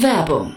Werbung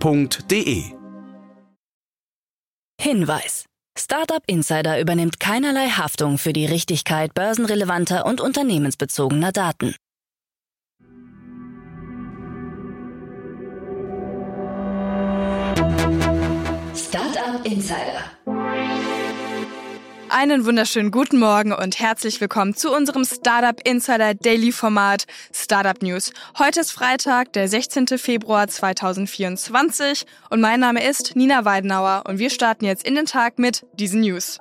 f.de. Hinweis. Startup Insider übernimmt keinerlei Haftung für die Richtigkeit börsenrelevanter und unternehmensbezogener Daten. Startup Insider einen wunderschönen guten Morgen und herzlich willkommen zu unserem Startup Insider Daily Format Startup News. Heute ist Freitag, der 16. Februar 2024 und mein Name ist Nina Weidenauer und wir starten jetzt in den Tag mit diesen News.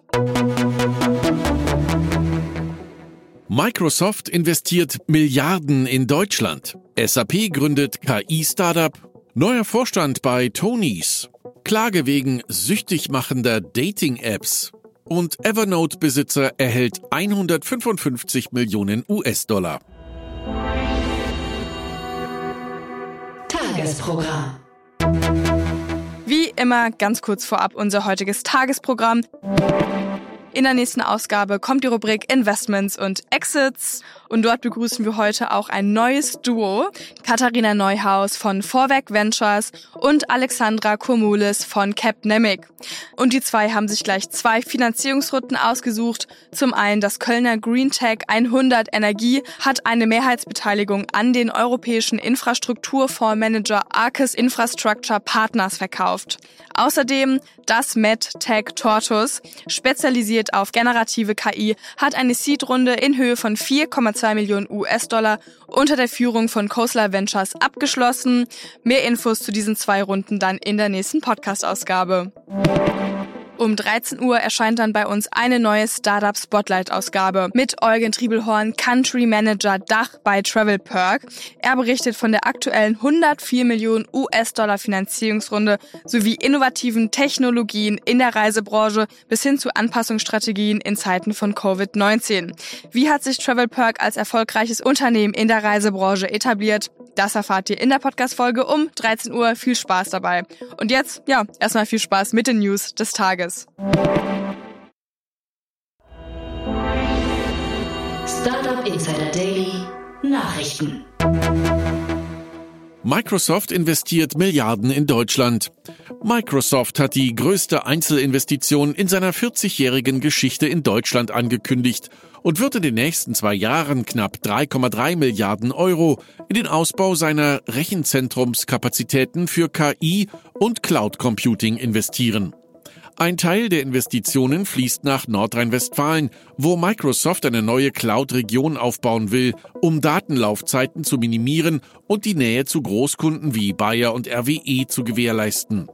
Microsoft investiert Milliarden in Deutschland. SAP gründet KI-Startup. Neuer Vorstand bei Tonys. Klage wegen süchtig machender Dating-Apps und Evernote-Besitzer erhält 155 Millionen US-Dollar. Tagesprogramm. Wie immer ganz kurz vorab unser heutiges Tagesprogramm. In der nächsten Ausgabe kommt die Rubrik Investments und Exits und dort begrüßen wir heute auch ein neues Duo, Katharina Neuhaus von Vorwerk Ventures und Alexandra Komulis von Capnemic. Und die zwei haben sich gleich zwei Finanzierungsrunden ausgesucht. Zum einen das Kölner Green Tech 100 Energie hat eine Mehrheitsbeteiligung an den europäischen Infrastrukturfondsmanager Arcus Infrastructure Partners verkauft. Außerdem das MedTech Tortus, spezialisiert auf generative KI, hat eine Seed-Runde in Höhe von 4,2 Millionen US-Dollar unter der Führung von Khosla Ventures abgeschlossen. Mehr Infos zu diesen zwei Runden dann in der nächsten Podcast-Ausgabe. Um 13 Uhr erscheint dann bei uns eine neue Startup Spotlight Ausgabe mit Eugen Triebelhorn, Country Manager Dach bei Travel Perk. Er berichtet von der aktuellen 104 Millionen US-Dollar Finanzierungsrunde sowie innovativen Technologien in der Reisebranche bis hin zu Anpassungsstrategien in Zeiten von Covid-19. Wie hat sich Travel Perk als erfolgreiches Unternehmen in der Reisebranche etabliert? Das erfahrt ihr in der Podcast-Folge um 13 Uhr. Viel Spaß dabei. Und jetzt, ja, erstmal viel Spaß mit den News des Tages. Startup Insider Daily Nachrichten. Microsoft investiert Milliarden in Deutschland. Microsoft hat die größte Einzelinvestition in seiner 40-jährigen Geschichte in Deutschland angekündigt und wird in den nächsten zwei Jahren knapp 3,3 Milliarden Euro in den Ausbau seiner Rechenzentrumskapazitäten für KI und Cloud Computing investieren. Ein Teil der Investitionen fließt nach Nordrhein-Westfalen, wo Microsoft eine neue Cloud-Region aufbauen will, um Datenlaufzeiten zu minimieren und die Nähe zu Großkunden wie Bayer und RWE zu gewährleisten.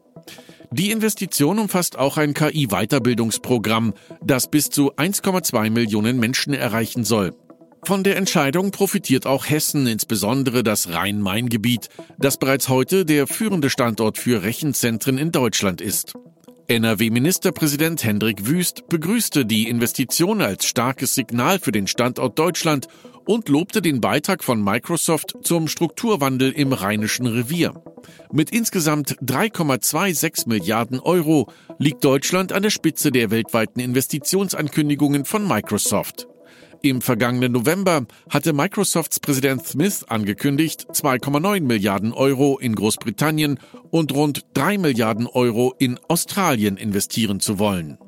Die Investition umfasst auch ein KI-Weiterbildungsprogramm, das bis zu 1,2 Millionen Menschen erreichen soll. Von der Entscheidung profitiert auch Hessen, insbesondere das Rhein-Main-Gebiet, das bereits heute der führende Standort für Rechenzentren in Deutschland ist. NRW-Ministerpräsident Hendrik Wüst begrüßte die Investition als starkes Signal für den Standort Deutschland und lobte den Beitrag von Microsoft zum Strukturwandel im Rheinischen Revier. Mit insgesamt 3,26 Milliarden Euro liegt Deutschland an der Spitze der weltweiten Investitionsankündigungen von Microsoft. Im vergangenen November hatte Microsofts Präsident Smith angekündigt, 2,9 Milliarden Euro in Großbritannien und rund 3 Milliarden Euro in Australien investieren zu wollen.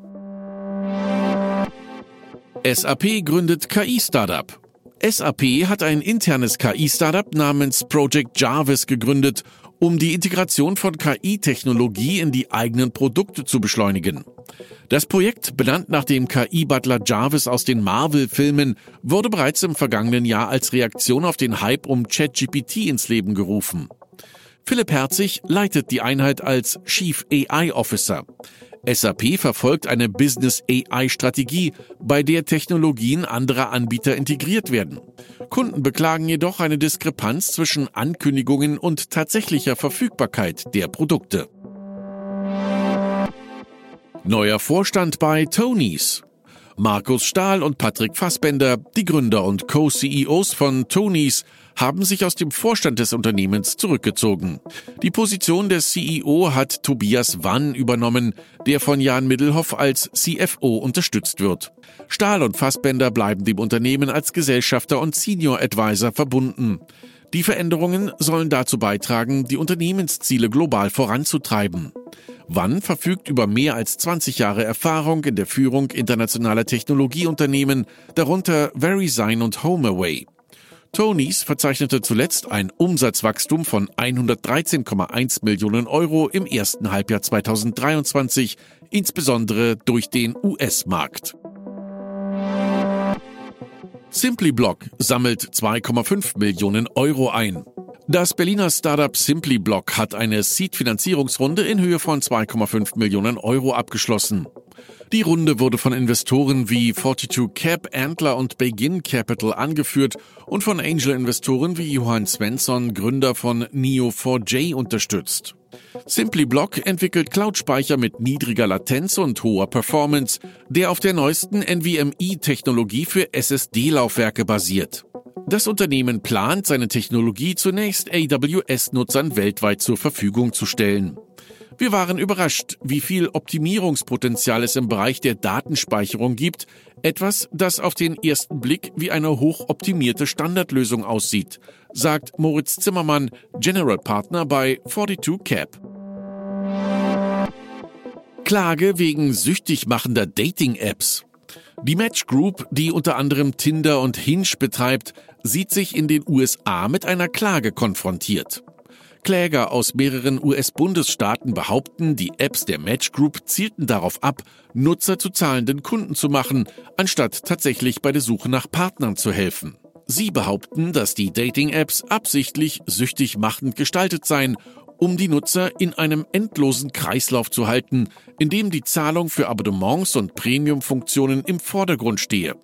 SAP gründet KI-Startup. SAP hat ein internes KI-Startup namens Project Jarvis gegründet, um die Integration von KI-Technologie in die eigenen Produkte zu beschleunigen. Das Projekt, benannt nach dem KI-Butler Jarvis aus den Marvel-Filmen, wurde bereits im vergangenen Jahr als Reaktion auf den Hype um ChatGPT ins Leben gerufen. Philipp Herzig leitet die Einheit als Chief AI Officer. SAP verfolgt eine Business AI Strategie, bei der Technologien anderer Anbieter integriert werden. Kunden beklagen jedoch eine Diskrepanz zwischen Ankündigungen und tatsächlicher Verfügbarkeit der Produkte. Neuer Vorstand bei Tonys. Markus Stahl und Patrick Fassbender, die Gründer und Co-CEOs von Tonys, haben sich aus dem Vorstand des Unternehmens zurückgezogen. Die Position des CEO hat Tobias Wann übernommen, der von Jan Middelhoff als CFO unterstützt wird. Stahl und Fassbender bleiben dem Unternehmen als Gesellschafter und Senior Advisor verbunden. Die Veränderungen sollen dazu beitragen, die Unternehmensziele global voranzutreiben. Wann verfügt über mehr als 20 Jahre Erfahrung in der Führung internationaler Technologieunternehmen, darunter VeriSign und HomeAway. Tonys verzeichnete zuletzt ein Umsatzwachstum von 113,1 Millionen Euro im ersten Halbjahr 2023, insbesondere durch den US-Markt. SimplyBlock sammelt 2,5 Millionen Euro ein. Das Berliner Startup SimplyBlock hat eine Seed-Finanzierungsrunde in Höhe von 2,5 Millionen Euro abgeschlossen. Die Runde wurde von Investoren wie 42 Cap, Antler und Begin Capital angeführt und von Angel-Investoren wie Johann Svensson, Gründer von Neo4j, unterstützt. SimplyBlock entwickelt Cloud-Speicher mit niedriger Latenz und hoher Performance, der auf der neuesten NVMe-Technologie für SSD-Laufwerke basiert. Das Unternehmen plant, seine Technologie zunächst AWS-Nutzern weltweit zur Verfügung zu stellen. Wir waren überrascht, wie viel Optimierungspotenzial es im Bereich der Datenspeicherung gibt, etwas, das auf den ersten Blick wie eine hochoptimierte Standardlösung aussieht, sagt Moritz Zimmermann, General Partner bei 42 Cap. Klage wegen süchtig machender Dating-Apps. Die Match Group, die unter anderem Tinder und Hinge betreibt, sieht sich in den USA mit einer Klage konfrontiert. Kläger aus mehreren US-Bundesstaaten behaupten, die Apps der Match Group zielten darauf ab, Nutzer zu zahlenden Kunden zu machen, anstatt tatsächlich bei der Suche nach Partnern zu helfen. Sie behaupten, dass die Dating-Apps absichtlich süchtig machend gestaltet seien, um die Nutzer in einem endlosen Kreislauf zu halten, in dem die Zahlung für Abonnements und Premium-Funktionen im Vordergrund stehe.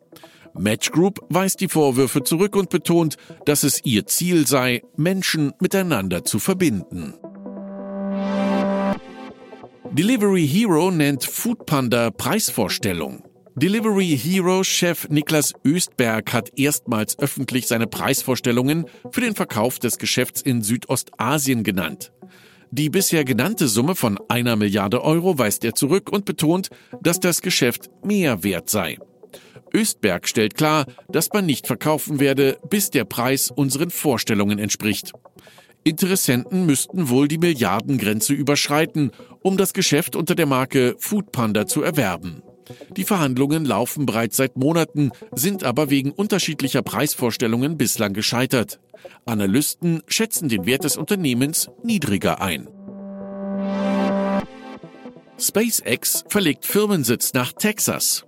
Match Group weist die Vorwürfe zurück und betont, dass es ihr Ziel sei, Menschen miteinander zu verbinden. Delivery Hero nennt Foodpanda Preisvorstellung. Delivery Hero Chef Niklas Östberg hat erstmals öffentlich seine Preisvorstellungen für den Verkauf des Geschäfts in Südostasien genannt. Die bisher genannte Summe von einer Milliarde Euro weist er zurück und betont, dass das Geschäft mehr wert sei. Östberg stellt klar, dass man nicht verkaufen werde, bis der Preis unseren Vorstellungen entspricht. Interessenten müssten wohl die Milliardengrenze überschreiten, um das Geschäft unter der Marke Foodpanda zu erwerben. Die Verhandlungen laufen bereits seit Monaten, sind aber wegen unterschiedlicher Preisvorstellungen bislang gescheitert. Analysten schätzen den Wert des Unternehmens niedriger ein. SpaceX verlegt Firmensitz nach Texas.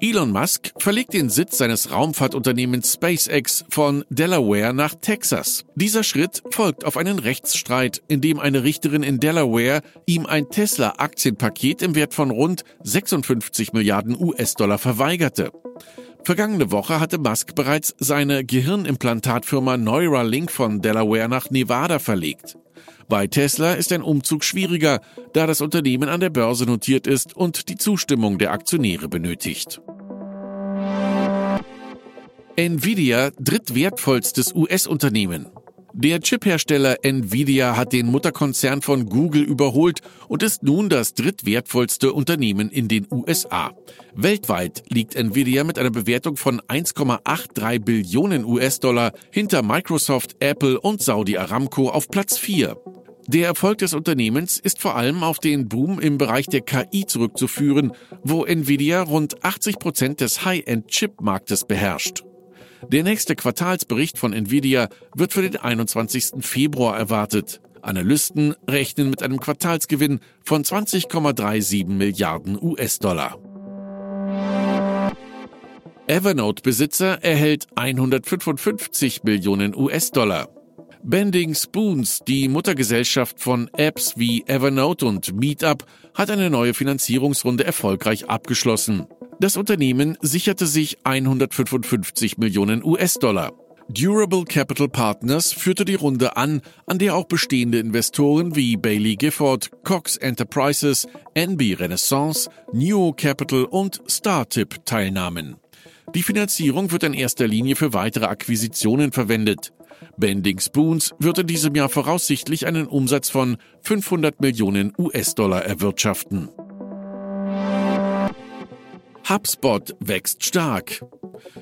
Elon Musk verlegt den Sitz seines Raumfahrtunternehmens SpaceX von Delaware nach Texas. Dieser Schritt folgt auf einen Rechtsstreit, in dem eine Richterin in Delaware ihm ein Tesla-Aktienpaket im Wert von rund 56 Milliarden US-Dollar verweigerte. Vergangene Woche hatte Musk bereits seine Gehirnimplantatfirma Neuralink von Delaware nach Nevada verlegt. Bei Tesla ist ein Umzug schwieriger, da das Unternehmen an der Börse notiert ist und die Zustimmung der Aktionäre benötigt. Nvidia drittwertvollstes US-Unternehmen. Der Chiphersteller Nvidia hat den Mutterkonzern von Google überholt und ist nun das drittwertvollste Unternehmen in den USA. Weltweit liegt Nvidia mit einer Bewertung von 1,83 Billionen US-Dollar hinter Microsoft, Apple und Saudi Aramco auf Platz 4. Der Erfolg des Unternehmens ist vor allem auf den Boom im Bereich der KI zurückzuführen, wo Nvidia rund 80 Prozent des High-End-Chip-Marktes beherrscht. Der nächste Quartalsbericht von Nvidia wird für den 21. Februar erwartet. Analysten rechnen mit einem Quartalsgewinn von 20,37 Milliarden US-Dollar. Evernote-Besitzer erhält 155 Millionen US-Dollar. Bending Spoons, die Muttergesellschaft von Apps wie Evernote und Meetup, hat eine neue Finanzierungsrunde erfolgreich abgeschlossen. Das Unternehmen sicherte sich 155 Millionen US-Dollar. Durable Capital Partners führte die Runde an, an der auch bestehende Investoren wie Bailey Gifford, Cox Enterprises, NB Renaissance, Neo Capital und Startip teilnahmen. Die Finanzierung wird in erster Linie für weitere Akquisitionen verwendet. Bending Spoons wird in diesem Jahr voraussichtlich einen Umsatz von 500 Millionen US-Dollar erwirtschaften. HubSpot wächst stark.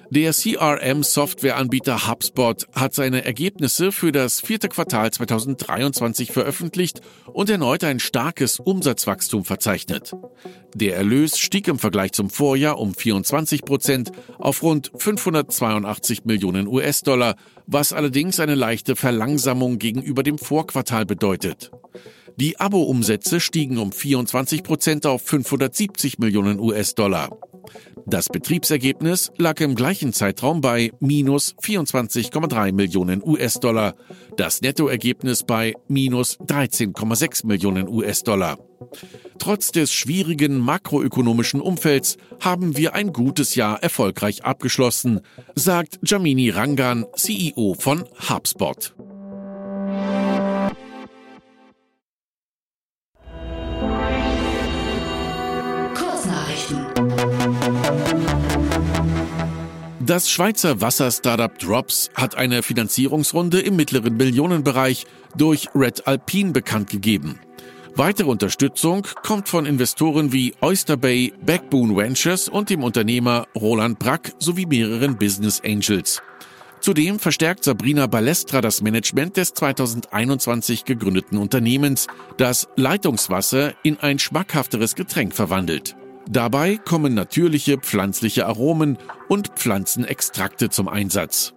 Der CRM-Softwareanbieter HubSpot hat seine Ergebnisse für das vierte Quartal 2023 veröffentlicht und erneut ein starkes Umsatzwachstum verzeichnet. Der Erlös stieg im Vergleich zum Vorjahr um 24 Prozent auf rund 582 Millionen US-Dollar, was allerdings eine leichte Verlangsamung gegenüber dem Vorquartal bedeutet. Die Abo-Umsätze stiegen um 24 Prozent auf 570 Millionen US-Dollar. Das Betriebsergebnis lag im gleichen Zeitraum bei minus 24,3 Millionen US-Dollar, das Nettoergebnis bei minus 13,6 Millionen US-Dollar. Trotz des schwierigen makroökonomischen Umfelds haben wir ein gutes Jahr erfolgreich abgeschlossen, sagt Jamini Rangan, CEO von HubSpot. Das Schweizer Wasser-Startup Drops hat eine Finanzierungsrunde im mittleren Millionenbereich durch Red Alpine bekannt gegeben. Weitere Unterstützung kommt von Investoren wie Oyster Bay, Backbone Ventures und dem Unternehmer Roland Brack sowie mehreren Business Angels. Zudem verstärkt Sabrina Balestra das Management des 2021 gegründeten Unternehmens, das Leitungswasser in ein schmackhafteres Getränk verwandelt. Dabei kommen natürliche pflanzliche Aromen und Pflanzenextrakte zum Einsatz.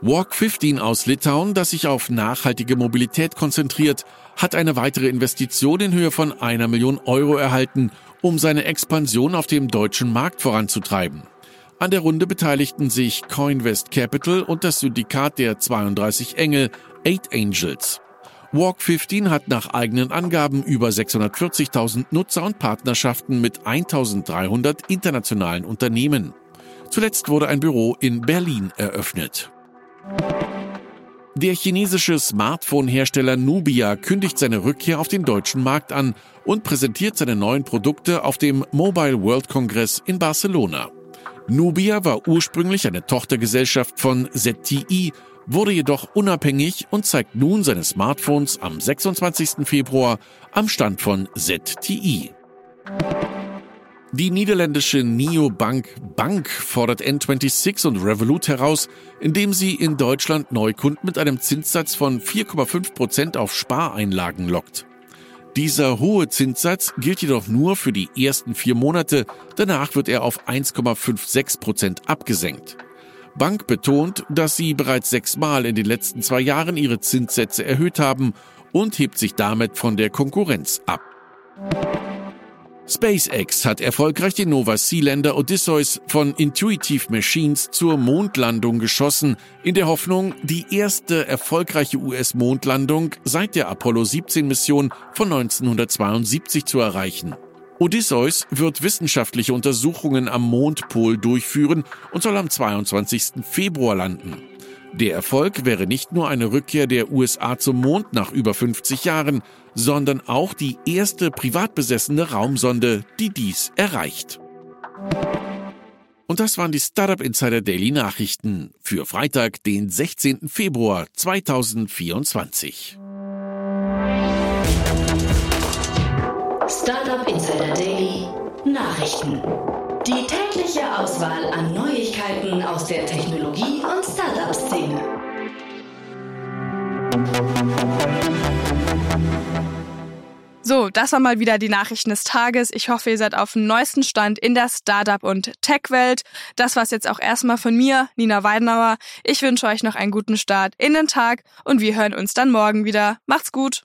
Walk 15 aus Litauen, das sich auf nachhaltige Mobilität konzentriert, hat eine weitere Investition in Höhe von einer Million Euro erhalten, um seine Expansion auf dem deutschen Markt voranzutreiben. An der Runde beteiligten sich Coinvest Capital und das Syndikat der 32 Engel Eight Angels. Walk 15 hat nach eigenen Angaben über 640.000 Nutzer und Partnerschaften mit 1.300 internationalen Unternehmen. Zuletzt wurde ein Büro in Berlin eröffnet. Der chinesische Smartphone-Hersteller Nubia kündigt seine Rückkehr auf den deutschen Markt an und präsentiert seine neuen Produkte auf dem Mobile World Congress in Barcelona. Nubia war ursprünglich eine Tochtergesellschaft von ZTE wurde jedoch unabhängig und zeigt nun seine Smartphones am 26. Februar am Stand von ZTI. Die niederländische Neobank Bank fordert N26 und Revolut heraus, indem sie in Deutschland Neukunden mit einem Zinssatz von 4,5 Prozent auf Spareinlagen lockt. Dieser hohe Zinssatz gilt jedoch nur für die ersten vier Monate, danach wird er auf 1,56 Prozent abgesenkt. Bank betont, dass sie bereits sechsmal in den letzten zwei Jahren ihre Zinssätze erhöht haben und hebt sich damit von der Konkurrenz ab. SpaceX hat erfolgreich den Nova Sealander Odysseus von Intuitive Machines zur Mondlandung geschossen, in der Hoffnung, die erste erfolgreiche US-Mondlandung seit der Apollo 17 Mission von 1972 zu erreichen. Odysseus wird wissenschaftliche Untersuchungen am Mondpol durchführen und soll am 22. Februar landen. Der Erfolg wäre nicht nur eine Rückkehr der USA zum Mond nach über 50 Jahren, sondern auch die erste privat besessene Raumsonde, die dies erreicht. Und das waren die Startup Insider Daily Nachrichten für Freitag, den 16. Februar 2024. Startup Insider Daily Nachrichten. Die tägliche Auswahl an Neuigkeiten aus der Technologie- und Startup-Szene. So, das war mal wieder die Nachrichten des Tages. Ich hoffe, ihr seid auf dem neuesten Stand in der Startup- und Tech-Welt. Das war's jetzt auch erstmal von mir, Nina Weidenauer. Ich wünsche euch noch einen guten Start in den Tag und wir hören uns dann morgen wieder. Macht's gut!